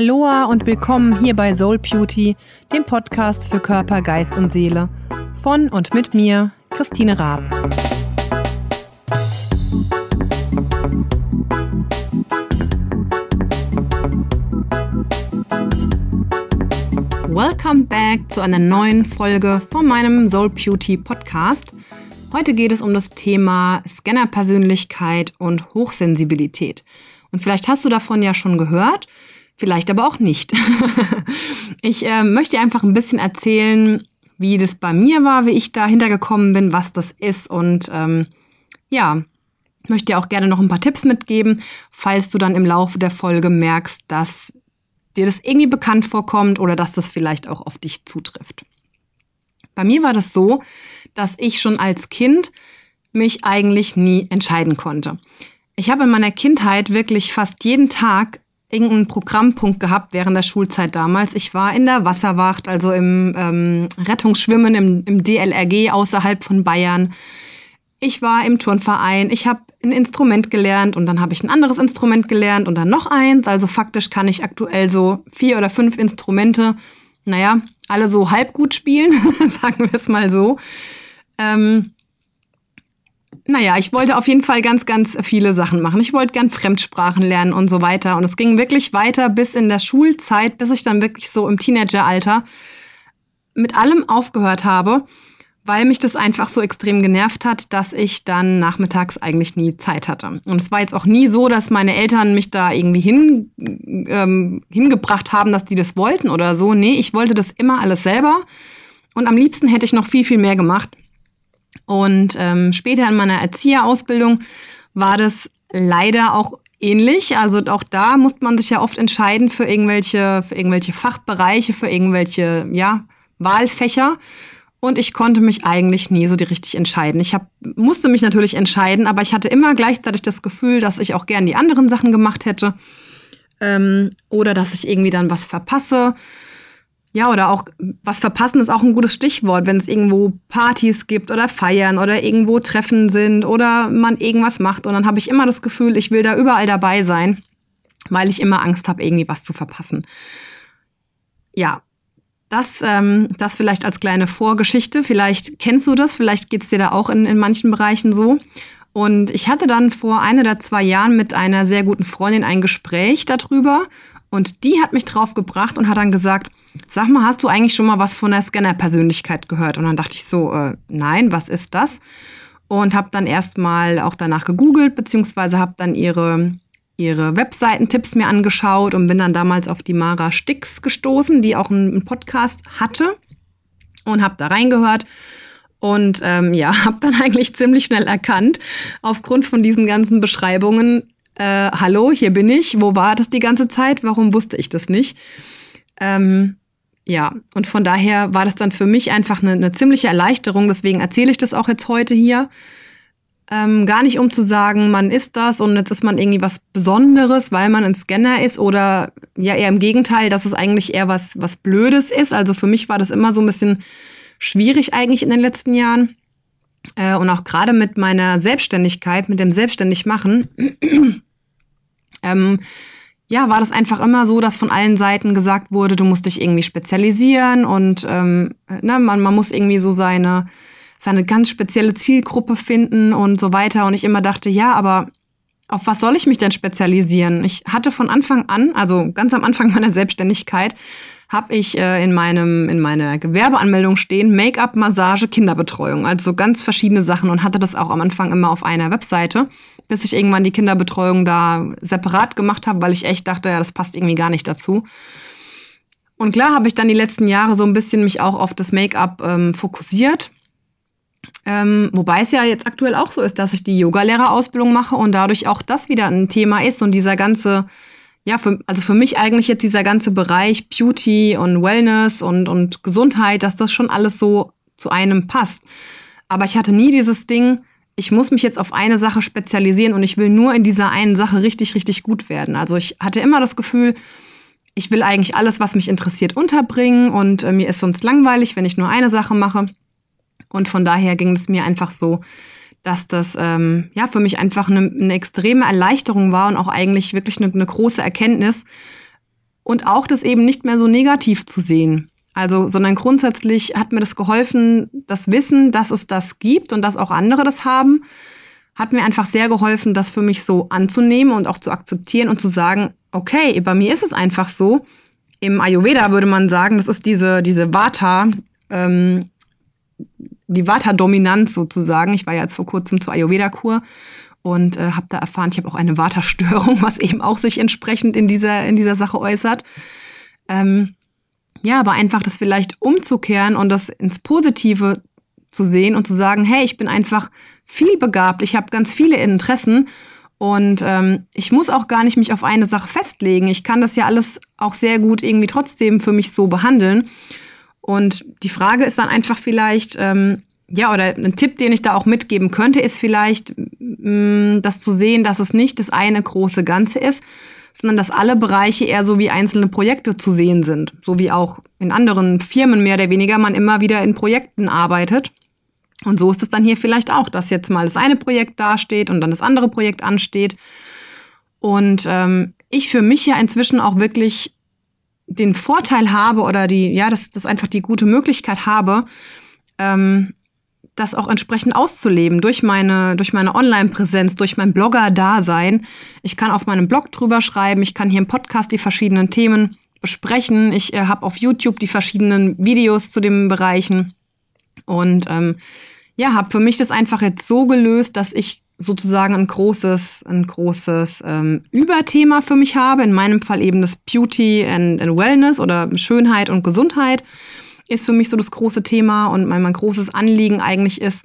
Aloha und willkommen hier bei Soul Beauty, dem Podcast für Körper, Geist und Seele. Von und mit mir, Christine Raab. Welcome back zu einer neuen Folge von meinem Soul Beauty Podcast. Heute geht es um das Thema Scannerpersönlichkeit und Hochsensibilität. Und vielleicht hast du davon ja schon gehört, vielleicht aber auch nicht. ich äh, möchte einfach ein bisschen erzählen, wie das bei mir war, wie ich da hintergekommen bin, was das ist und ähm, ja, möchte dir auch gerne noch ein paar Tipps mitgeben, falls du dann im Laufe der Folge merkst, dass dir das irgendwie bekannt vorkommt oder dass das vielleicht auch auf dich zutrifft. Bei mir war das so, dass ich schon als Kind mich eigentlich nie entscheiden konnte. Ich habe in meiner Kindheit wirklich fast jeden Tag irgendeinen Programmpunkt gehabt während der Schulzeit damals. Ich war in der Wasserwacht, also im ähm, Rettungsschwimmen im, im DLRG außerhalb von Bayern. Ich war im Turnverein, ich habe ein Instrument gelernt und dann habe ich ein anderes Instrument gelernt und dann noch eins. Also faktisch kann ich aktuell so vier oder fünf Instrumente, naja, alle so halb gut spielen, sagen wir es mal so. Ähm, naja, ich wollte auf jeden Fall ganz, ganz viele Sachen machen. Ich wollte gern Fremdsprachen lernen und so weiter. Und es ging wirklich weiter bis in der Schulzeit, bis ich dann wirklich so im Teenageralter mit allem aufgehört habe, weil mich das einfach so extrem genervt hat, dass ich dann nachmittags eigentlich nie Zeit hatte. Und es war jetzt auch nie so, dass meine Eltern mich da irgendwie hin, ähm, hingebracht haben, dass die das wollten oder so. Nee, ich wollte das immer alles selber. Und am liebsten hätte ich noch viel, viel mehr gemacht. Und ähm, später in meiner Erzieherausbildung war das leider auch ähnlich. Also auch da musste man sich ja oft entscheiden für irgendwelche, für irgendwelche Fachbereiche, für irgendwelche ja, Wahlfächer. Und ich konnte mich eigentlich nie so die richtig entscheiden. Ich hab, musste mich natürlich entscheiden, aber ich hatte immer gleichzeitig das Gefühl, dass ich auch gern die anderen Sachen gemacht hätte. Ähm, oder dass ich irgendwie dann was verpasse. Ja, oder auch was verpassen ist auch ein gutes Stichwort, wenn es irgendwo Partys gibt oder Feiern oder irgendwo Treffen sind oder man irgendwas macht. Und dann habe ich immer das Gefühl, ich will da überall dabei sein, weil ich immer Angst habe, irgendwie was zu verpassen. Ja, das, ähm, das vielleicht als kleine Vorgeschichte. Vielleicht kennst du das, vielleicht geht's dir da auch in, in manchen Bereichen so. Und ich hatte dann vor ein oder zwei Jahren mit einer sehr guten Freundin ein Gespräch darüber. Und die hat mich drauf gebracht und hat dann gesagt, sag mal, hast du eigentlich schon mal was von der Scanner-Persönlichkeit gehört? Und dann dachte ich so, äh, nein, was ist das? Und habe dann erstmal auch danach gegoogelt, beziehungsweise habe dann ihre, ihre Webseitentipps mir angeschaut und bin dann damals auf die Mara Stix gestoßen, die auch einen Podcast hatte und habe da reingehört. Und ähm, ja, habe dann eigentlich ziemlich schnell erkannt, aufgrund von diesen ganzen Beschreibungen, äh, hallo, hier bin ich, wo war das die ganze Zeit, warum wusste ich das nicht? Ähm, ja, und von daher war das dann für mich einfach eine, eine ziemliche Erleichterung. Deswegen erzähle ich das auch jetzt heute hier. Ähm, gar nicht um zu sagen, man ist das und jetzt ist man irgendwie was Besonderes, weil man ein Scanner ist oder ja eher im Gegenteil, dass es eigentlich eher was, was Blödes ist. Also für mich war das immer so ein bisschen schwierig eigentlich in den letzten Jahren. Äh, und auch gerade mit meiner Selbstständigkeit, mit dem Selbstständigmachen, ähm, ja, war das einfach immer so, dass von allen Seiten gesagt wurde, du musst dich irgendwie spezialisieren und ähm, ne, man, man muss irgendwie so seine, seine ganz spezielle Zielgruppe finden und so weiter. Und ich immer dachte, ja, aber auf was soll ich mich denn spezialisieren? Ich hatte von Anfang an, also ganz am Anfang meiner Selbstständigkeit, habe ich äh, in meinem in meiner Gewerbeanmeldung stehen Make-up, Massage, Kinderbetreuung, also ganz verschiedene Sachen und hatte das auch am Anfang immer auf einer Webseite bis ich irgendwann die Kinderbetreuung da separat gemacht habe, weil ich echt dachte, ja, das passt irgendwie gar nicht dazu. Und klar habe ich dann die letzten Jahre so ein bisschen mich auch auf das Make-up ähm, fokussiert. Ähm, wobei es ja jetzt aktuell auch so ist, dass ich die Yogalehrerausbildung mache und dadurch auch das wieder ein Thema ist und dieser ganze, ja, für, also für mich eigentlich jetzt dieser ganze Bereich Beauty und Wellness und, und Gesundheit, dass das schon alles so zu einem passt. Aber ich hatte nie dieses Ding, ich muss mich jetzt auf eine Sache spezialisieren und ich will nur in dieser einen Sache richtig, richtig gut werden. Also ich hatte immer das Gefühl, ich will eigentlich alles, was mich interessiert, unterbringen und äh, mir ist sonst langweilig, wenn ich nur eine Sache mache. Und von daher ging es mir einfach so, dass das ähm, ja für mich einfach eine, eine extreme Erleichterung war und auch eigentlich wirklich eine, eine große Erkenntnis, und auch das eben nicht mehr so negativ zu sehen. Also, sondern grundsätzlich hat mir das geholfen, das Wissen, dass es das gibt und dass auch andere das haben, hat mir einfach sehr geholfen, das für mich so anzunehmen und auch zu akzeptieren und zu sagen, okay, bei mir ist es einfach so. Im Ayurveda würde man sagen, das ist diese, diese Vata, ähm, die Vata-Dominanz sozusagen. Ich war ja jetzt vor kurzem zur Ayurveda-Kur und äh, habe da erfahren, ich habe auch eine Vata-Störung, was eben auch sich entsprechend in dieser, in dieser Sache äußert. Ähm, ja, aber einfach das vielleicht umzukehren und das ins Positive zu sehen und zu sagen, hey, ich bin einfach viel begabt, ich habe ganz viele Interessen und ähm, ich muss auch gar nicht mich auf eine Sache festlegen. Ich kann das ja alles auch sehr gut irgendwie trotzdem für mich so behandeln. Und die Frage ist dann einfach vielleicht, ähm, ja, oder ein Tipp, den ich da auch mitgeben könnte, ist vielleicht, mh, mm, das zu sehen, dass es nicht das eine große Ganze ist, sondern dass alle Bereiche eher so wie einzelne Projekte zu sehen sind. So wie auch in anderen Firmen mehr oder weniger man immer wieder in Projekten arbeitet. Und so ist es dann hier vielleicht auch, dass jetzt mal das eine Projekt dasteht und dann das andere Projekt ansteht. Und ähm, ich für mich ja inzwischen auch wirklich den Vorteil habe oder die, ja, dass das einfach die gute Möglichkeit habe, ähm, das auch entsprechend auszuleben durch meine, durch meine Online-Präsenz, durch mein Blogger-Dasein. Ich kann auf meinem Blog drüber schreiben, ich kann hier im Podcast die verschiedenen Themen besprechen. Ich äh, habe auf YouTube die verschiedenen Videos zu den Bereichen und ähm, ja, habe für mich das einfach jetzt so gelöst, dass ich sozusagen ein großes, ein großes ähm, Überthema für mich habe. In meinem Fall eben das Beauty and, and Wellness oder Schönheit und Gesundheit ist für mich so das große Thema und mein, mein großes Anliegen eigentlich ist,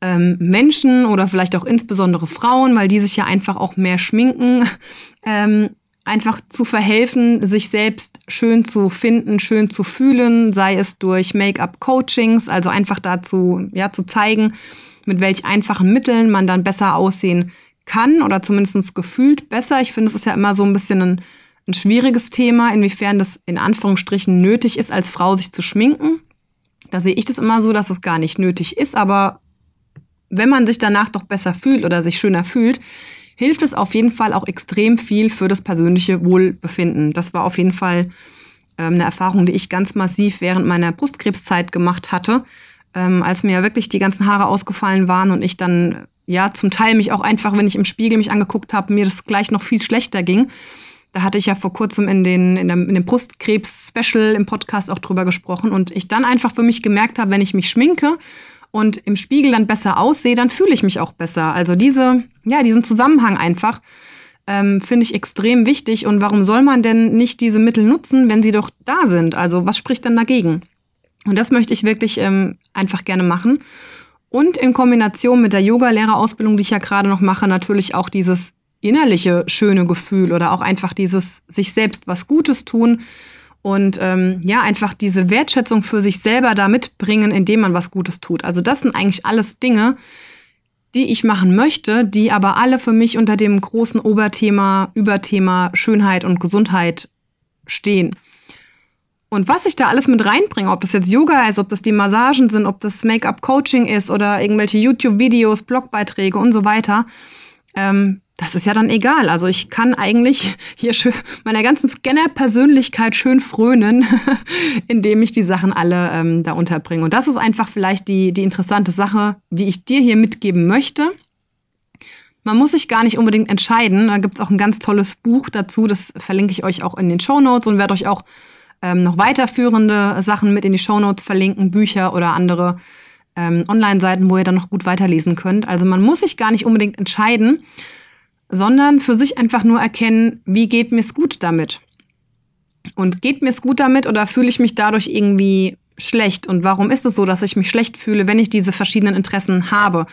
ähm, Menschen oder vielleicht auch insbesondere Frauen, weil die sich ja einfach auch mehr schminken, ähm, einfach zu verhelfen, sich selbst schön zu finden, schön zu fühlen, sei es durch Make-up-Coachings, also einfach dazu, ja, zu zeigen, mit welch einfachen Mitteln man dann besser aussehen kann oder zumindest gefühlt besser. Ich finde, es ist ja immer so ein bisschen ein ein schwieriges Thema, inwiefern das in Anführungsstrichen nötig ist, als Frau sich zu schminken. Da sehe ich das immer so, dass es gar nicht nötig ist, aber wenn man sich danach doch besser fühlt oder sich schöner fühlt, hilft es auf jeden Fall auch extrem viel für das persönliche Wohlbefinden. Das war auf jeden Fall ähm, eine Erfahrung, die ich ganz massiv während meiner Brustkrebszeit gemacht hatte, ähm, als mir ja wirklich die ganzen Haare ausgefallen waren und ich dann ja zum Teil mich auch einfach, wenn ich im Spiegel mich angeguckt habe, mir das gleich noch viel schlechter ging. Da hatte ich ja vor kurzem in, den, in, dem, in dem Brustkrebs-Special im Podcast auch drüber gesprochen und ich dann einfach für mich gemerkt habe, wenn ich mich schminke und im Spiegel dann besser aussehe, dann fühle ich mich auch besser. Also diese, ja, diesen Zusammenhang einfach ähm, finde ich extrem wichtig. Und warum soll man denn nicht diese Mittel nutzen, wenn sie doch da sind? Also was spricht dann dagegen? Und das möchte ich wirklich ähm, einfach gerne machen. Und in Kombination mit der Yoga-Lehrerausbildung, die ich ja gerade noch mache, natürlich auch dieses innerliche schöne Gefühl oder auch einfach dieses sich selbst was Gutes tun und ähm, ja, einfach diese Wertschätzung für sich selber da mitbringen, indem man was Gutes tut. Also das sind eigentlich alles Dinge, die ich machen möchte, die aber alle für mich unter dem großen Oberthema, Überthema Schönheit und Gesundheit stehen. Und was ich da alles mit reinbringe, ob das jetzt Yoga ist, ob das die Massagen sind, ob das Make-up-Coaching ist oder irgendwelche YouTube-Videos, Blogbeiträge und so weiter, ähm, das ist ja dann egal. Also ich kann eigentlich hier schön meiner ganzen Scanner-Persönlichkeit schön frönen, indem ich die Sachen alle ähm, da unterbringe. Und das ist einfach vielleicht die, die interessante Sache, die ich dir hier mitgeben möchte. Man muss sich gar nicht unbedingt entscheiden. Da gibt es auch ein ganz tolles Buch dazu. Das verlinke ich euch auch in den Show Notes und werde euch auch ähm, noch weiterführende Sachen mit in die Show Notes verlinken, Bücher oder andere ähm, Online-Seiten, wo ihr dann noch gut weiterlesen könnt. Also man muss sich gar nicht unbedingt entscheiden sondern für sich einfach nur erkennen, wie geht mir es gut damit? Und geht mir es gut damit oder fühle ich mich dadurch irgendwie schlecht? Und warum ist es so, dass ich mich schlecht fühle, wenn ich diese verschiedenen Interessen habe?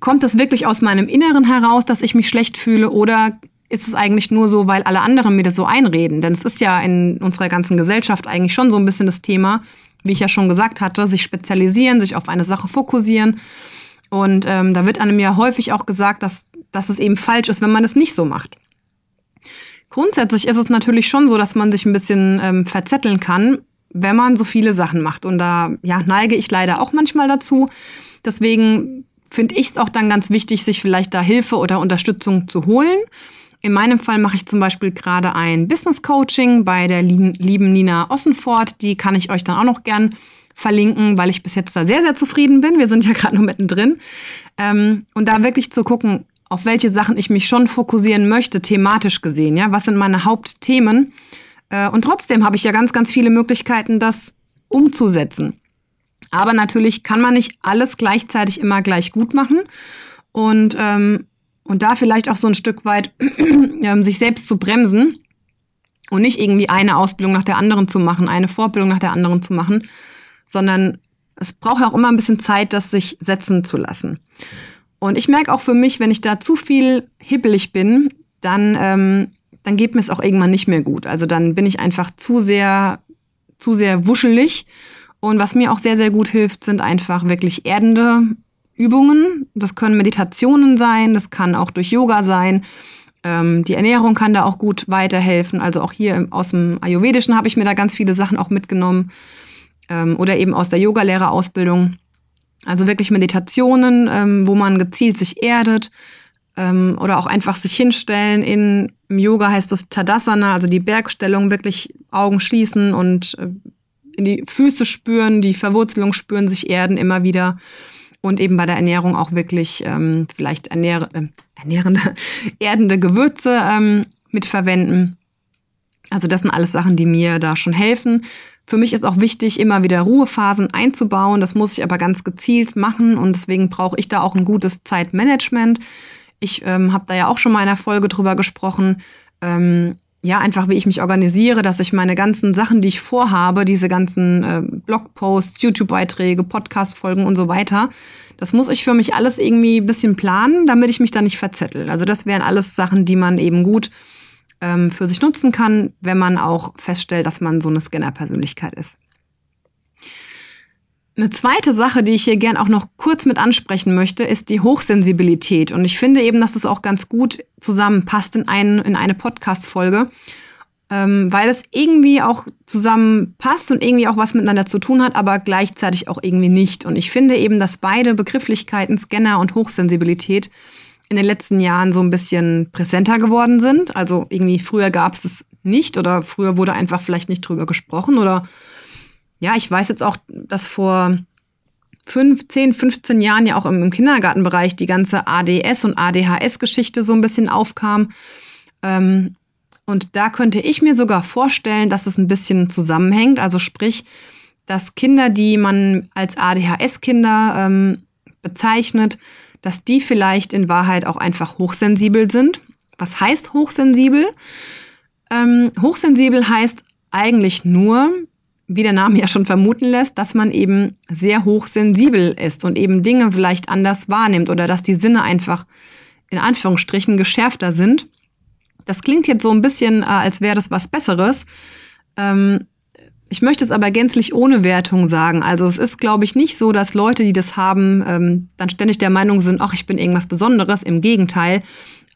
Kommt es wirklich aus meinem Inneren heraus, dass ich mich schlecht fühle oder ist es eigentlich nur so, weil alle anderen mir das so einreden? Denn es ist ja in unserer ganzen Gesellschaft eigentlich schon so ein bisschen das Thema, wie ich ja schon gesagt hatte, sich spezialisieren, sich auf eine Sache fokussieren und ähm, da wird einem ja häufig auch gesagt, dass, dass es eben falsch ist, wenn man es nicht so macht. Grundsätzlich ist es natürlich schon so, dass man sich ein bisschen ähm, verzetteln kann, wenn man so viele Sachen macht. Und da ja, neige ich leider auch manchmal dazu. Deswegen finde ich es auch dann ganz wichtig, sich vielleicht da Hilfe oder Unterstützung zu holen In meinem Fall mache ich zum Beispiel gerade ein Business Coaching bei der lieben Nina Ossenfort. Die kann ich euch dann auch noch gern verlinken, weil ich bis jetzt da sehr, sehr zufrieden bin. Wir sind ja gerade nur mittendrin. Ähm, und da wirklich zu gucken, auf welche Sachen ich mich schon fokussieren möchte, thematisch gesehen. Ja, was sind meine Hauptthemen? Äh, und trotzdem habe ich ja ganz, ganz viele Möglichkeiten, das umzusetzen. Aber natürlich kann man nicht alles gleichzeitig immer gleich gut machen. Und, ähm, und da vielleicht auch so ein Stück weit ähm, sich selbst zu bremsen und nicht irgendwie eine Ausbildung nach der anderen zu machen, eine Fortbildung nach der anderen zu machen, sondern es braucht auch immer ein bisschen Zeit, das sich setzen zu lassen. Und ich merke auch für mich, wenn ich da zu viel hibbelig bin, dann, ähm, dann geht mir es auch irgendwann nicht mehr gut. Also dann bin ich einfach zu sehr, zu sehr wuschelig. Und was mir auch sehr, sehr gut hilft, sind einfach wirklich erdende Übungen. Das können Meditationen sein, das kann auch durch Yoga sein. Ähm, die Ernährung kann da auch gut weiterhelfen. Also auch hier aus dem Ayurvedischen habe ich mir da ganz viele Sachen auch mitgenommen. Ähm, oder eben aus der Yogalehrerausbildung. Also wirklich Meditationen, ähm, wo man gezielt sich erdet ähm, oder auch einfach sich hinstellen. In, Im Yoga heißt das Tadasana, also die Bergstellung, wirklich Augen schließen und äh, in die Füße spüren, die Verwurzelung spüren, sich erden immer wieder. Und eben bei der Ernährung auch wirklich ähm, vielleicht ernähr äh, ernährende, erdende Gewürze ähm, mitverwenden. Also das sind alles Sachen, die mir da schon helfen. Für mich ist auch wichtig, immer wieder Ruhephasen einzubauen. Das muss ich aber ganz gezielt machen und deswegen brauche ich da auch ein gutes Zeitmanagement. Ich ähm, habe da ja auch schon mal in einer Folge drüber gesprochen. Ähm, ja, einfach wie ich mich organisiere, dass ich meine ganzen Sachen, die ich vorhabe, diese ganzen äh, Blogposts, YouTube-Beiträge, Podcast-Folgen und so weiter, das muss ich für mich alles irgendwie ein bisschen planen, damit ich mich da nicht verzettel. Also das wären alles Sachen, die man eben gut ähm, für sich nutzen kann, wenn man auch feststellt, dass man so eine Scanner-Persönlichkeit ist. Eine zweite Sache, die ich hier gern auch noch kurz mit ansprechen möchte, ist die Hochsensibilität. Und ich finde eben, dass es auch ganz gut zusammenpasst in, ein, in eine Podcast-Folge, ähm, weil es irgendwie auch zusammenpasst und irgendwie auch was miteinander zu tun hat, aber gleichzeitig auch irgendwie nicht. Und ich finde eben, dass beide Begrifflichkeiten, Scanner und Hochsensibilität, in den letzten Jahren so ein bisschen präsenter geworden sind. Also irgendwie früher gab es es nicht oder früher wurde einfach vielleicht nicht drüber gesprochen oder ja, ich weiß jetzt auch, dass vor 15, 15 Jahren ja auch im, Kindergartenbereich die ganze ADS und ADHS-Geschichte so ein bisschen aufkam. Ähm, und da könnte ich mir sogar vorstellen, dass es ein bisschen zusammenhängt. Also sprich, dass Kinder, die man als ADHS-Kinder ähm, bezeichnet, dass die vielleicht in Wahrheit auch einfach hochsensibel sind. Was heißt hochsensibel? Ähm, hochsensibel heißt eigentlich nur, wie der Name ja schon vermuten lässt, dass man eben sehr hochsensibel ist und eben Dinge vielleicht anders wahrnimmt oder dass die Sinne einfach in Anführungsstrichen geschärfter sind. Das klingt jetzt so ein bisschen, äh, als wäre das was Besseres. Ähm, ich möchte es aber gänzlich ohne Wertung sagen. Also es ist, glaube ich, nicht so, dass Leute, die das haben, ähm, dann ständig der Meinung sind, ach, ich bin irgendwas Besonderes. Im Gegenteil.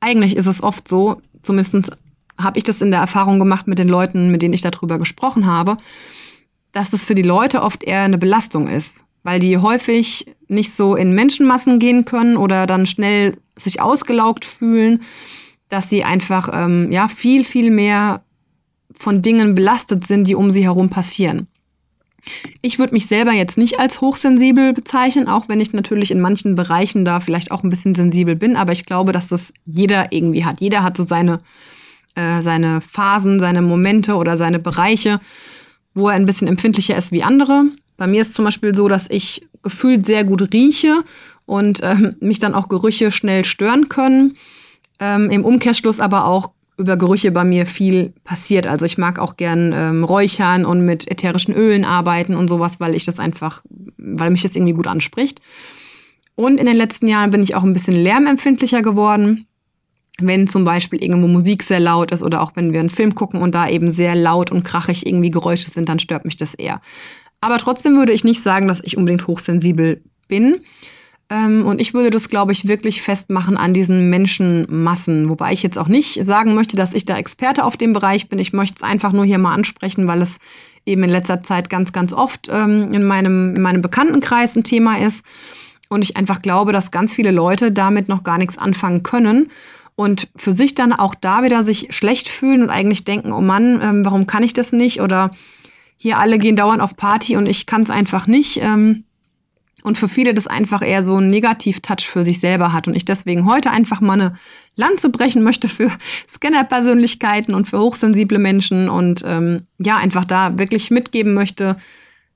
Eigentlich ist es oft so, zumindest habe ich das in der Erfahrung gemacht mit den Leuten, mit denen ich darüber gesprochen habe, dass das für die Leute oft eher eine Belastung ist, weil die häufig nicht so in Menschenmassen gehen können oder dann schnell sich ausgelaugt fühlen, dass sie einfach ähm, ja viel viel mehr von Dingen belastet sind, die um sie herum passieren. Ich würde mich selber jetzt nicht als hochsensibel bezeichnen, auch wenn ich natürlich in manchen Bereichen da vielleicht auch ein bisschen sensibel bin, aber ich glaube, dass das jeder irgendwie hat. Jeder hat so seine, äh, seine Phasen, seine Momente oder seine Bereiche, wo er ein bisschen empfindlicher ist wie andere. Bei mir ist zum Beispiel so, dass ich gefühlt sehr gut rieche und ähm, mich dann auch Gerüche schnell stören können. Ähm, Im Umkehrschluss aber auch über Gerüche bei mir viel passiert. Also ich mag auch gern ähm, räuchern und mit ätherischen Ölen arbeiten und sowas, weil ich das einfach, weil mich das irgendwie gut anspricht. Und in den letzten Jahren bin ich auch ein bisschen lärmempfindlicher geworden. Wenn zum Beispiel irgendwo Musik sehr laut ist oder auch wenn wir einen Film gucken und da eben sehr laut und krachig irgendwie Geräusche sind, dann stört mich das eher. Aber trotzdem würde ich nicht sagen, dass ich unbedingt hochsensibel bin. Ähm, und ich würde das, glaube ich, wirklich festmachen an diesen Menschenmassen. Wobei ich jetzt auch nicht sagen möchte, dass ich da Experte auf dem Bereich bin. Ich möchte es einfach nur hier mal ansprechen, weil es eben in letzter Zeit ganz, ganz oft ähm, in, meinem, in meinem Bekanntenkreis ein Thema ist. Und ich einfach glaube, dass ganz viele Leute damit noch gar nichts anfangen können. Und für sich dann auch da wieder sich schlecht fühlen und eigentlich denken, oh Mann, ähm, warum kann ich das nicht? Oder hier alle gehen dauernd auf Party und ich kann es einfach nicht. Ähm, und für viele das einfach eher so einen Negativ-Touch für sich selber hat. Und ich deswegen heute einfach mal eine Lanze brechen möchte für Scanner-Persönlichkeiten und für hochsensible Menschen und ähm, ja, einfach da wirklich mitgeben möchte,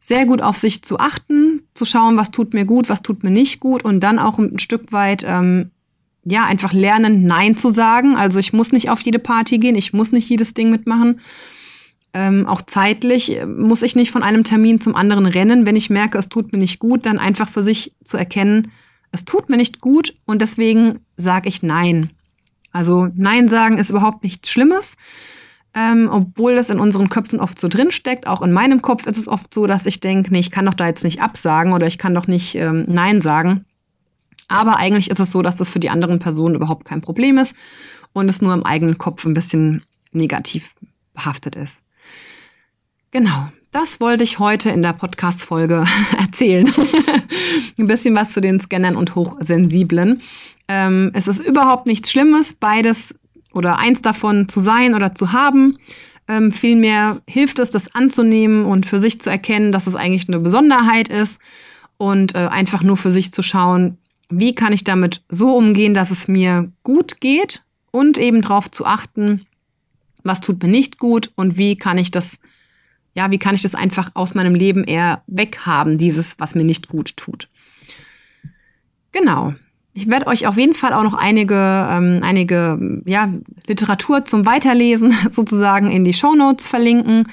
sehr gut auf sich zu achten, zu schauen, was tut mir gut, was tut mir nicht gut und dann auch ein Stück weit ähm, ja, einfach lernen, Nein zu sagen. Also ich muss nicht auf jede Party gehen, ich muss nicht jedes Ding mitmachen. Ähm, auch zeitlich äh, muss ich nicht von einem Termin zum anderen rennen. Wenn ich merke, es tut mir nicht gut, dann einfach für sich zu erkennen, es tut mir nicht gut und deswegen sage ich Nein. Also Nein sagen ist überhaupt nichts Schlimmes, ähm, obwohl das in unseren Köpfen oft so drin steckt. Auch in meinem Kopf ist es oft so, dass ich denke, nee, ich kann doch da jetzt nicht absagen oder ich kann doch nicht ähm, Nein sagen. Aber eigentlich ist es so, dass das für die anderen Personen überhaupt kein Problem ist und es nur im eigenen Kopf ein bisschen negativ behaftet ist. Genau, das wollte ich heute in der Podcast-Folge erzählen. ein bisschen was zu den Scannern und Hochsensiblen. Ähm, es ist überhaupt nichts Schlimmes, beides oder eins davon zu sein oder zu haben. Ähm, vielmehr hilft es, das anzunehmen und für sich zu erkennen, dass es eigentlich eine Besonderheit ist und äh, einfach nur für sich zu schauen, wie kann ich damit so umgehen, dass es mir gut geht und eben darauf zu achten, was tut mir nicht gut und wie kann ich das, ja, wie kann ich das einfach aus meinem Leben eher weghaben, dieses, was mir nicht gut tut. Genau. Ich werde euch auf jeden Fall auch noch einige, ähm, einige ja, Literatur zum Weiterlesen sozusagen in die Show Notes verlinken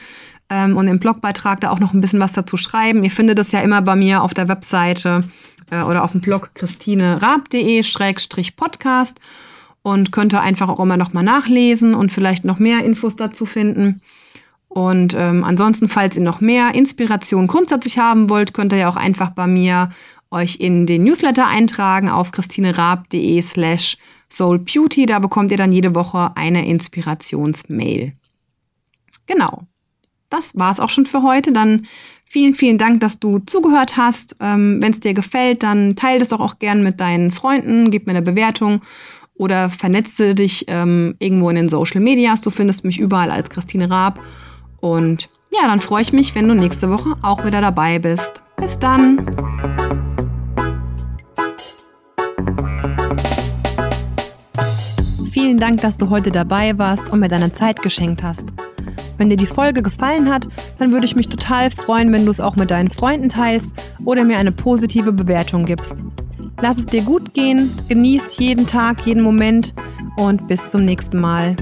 ähm, und im Blogbeitrag da auch noch ein bisschen was dazu schreiben. Ihr findet es ja immer bei mir auf der Webseite äh, oder auf dem Blog christinerab.de-podcast und könnt ihr einfach auch immer noch mal nachlesen und vielleicht noch mehr Infos dazu finden. Und ähm, ansonsten, falls ihr noch mehr Inspiration grundsätzlich haben wollt, könnt ihr ja auch einfach bei mir euch in den Newsletter eintragen auf christinerab.de slash soulbeauty. Da bekommt ihr dann jede Woche eine Inspirationsmail. Genau. Das war's auch schon für heute. Dann Vielen, vielen Dank, dass du zugehört hast. Ähm, Wenn es dir gefällt, dann teile das auch, auch gern mit deinen Freunden, gib mir eine Bewertung oder vernetze dich ähm, irgendwo in den Social Medias. Du findest mich überall als Christine Raab. Und ja, dann freue ich mich, wenn du nächste Woche auch wieder dabei bist. Bis dann! Vielen Dank, dass du heute dabei warst und mir deine Zeit geschenkt hast. Wenn dir die Folge gefallen hat, dann würde ich mich total freuen, wenn du es auch mit deinen Freunden teilst oder mir eine positive Bewertung gibst. Lass es dir gut gehen, genieß jeden Tag, jeden Moment und bis zum nächsten Mal.